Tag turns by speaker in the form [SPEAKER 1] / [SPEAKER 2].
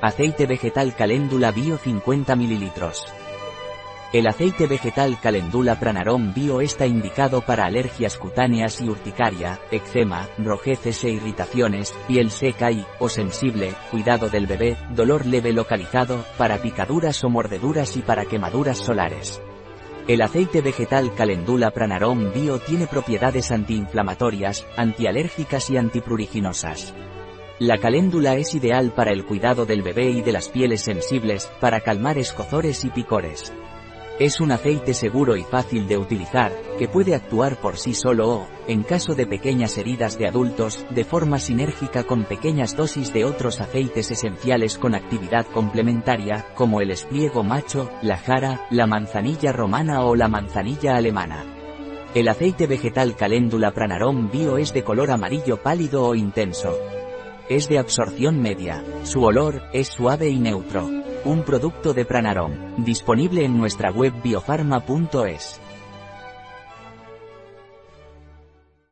[SPEAKER 1] Aceite vegetal caléndula bio 50 ml. El aceite vegetal Calendula Pranarom Bio está indicado para alergias cutáneas y urticaria, eczema, rojeces e irritaciones, piel seca y, o sensible, cuidado del bebé, dolor leve localizado, para picaduras o mordeduras y para quemaduras solares. El aceite vegetal Calendula Pranarom Bio tiene propiedades antiinflamatorias, antialérgicas y antipruriginosas. La caléndula es ideal para el cuidado del bebé y de las pieles sensibles, para calmar escozores y picores. Es un aceite seguro y fácil de utilizar, que puede actuar por sí solo o, en caso de pequeñas heridas de adultos, de forma sinérgica con pequeñas dosis de otros aceites esenciales con actividad complementaria, como el espliego macho, la jara, la manzanilla romana o la manzanilla alemana. El aceite vegetal caléndula pranarom bio es de color amarillo pálido o intenso. Es de absorción media. Su olor es suave y neutro. Un producto de Pranarom, disponible en nuestra web biofarma.es.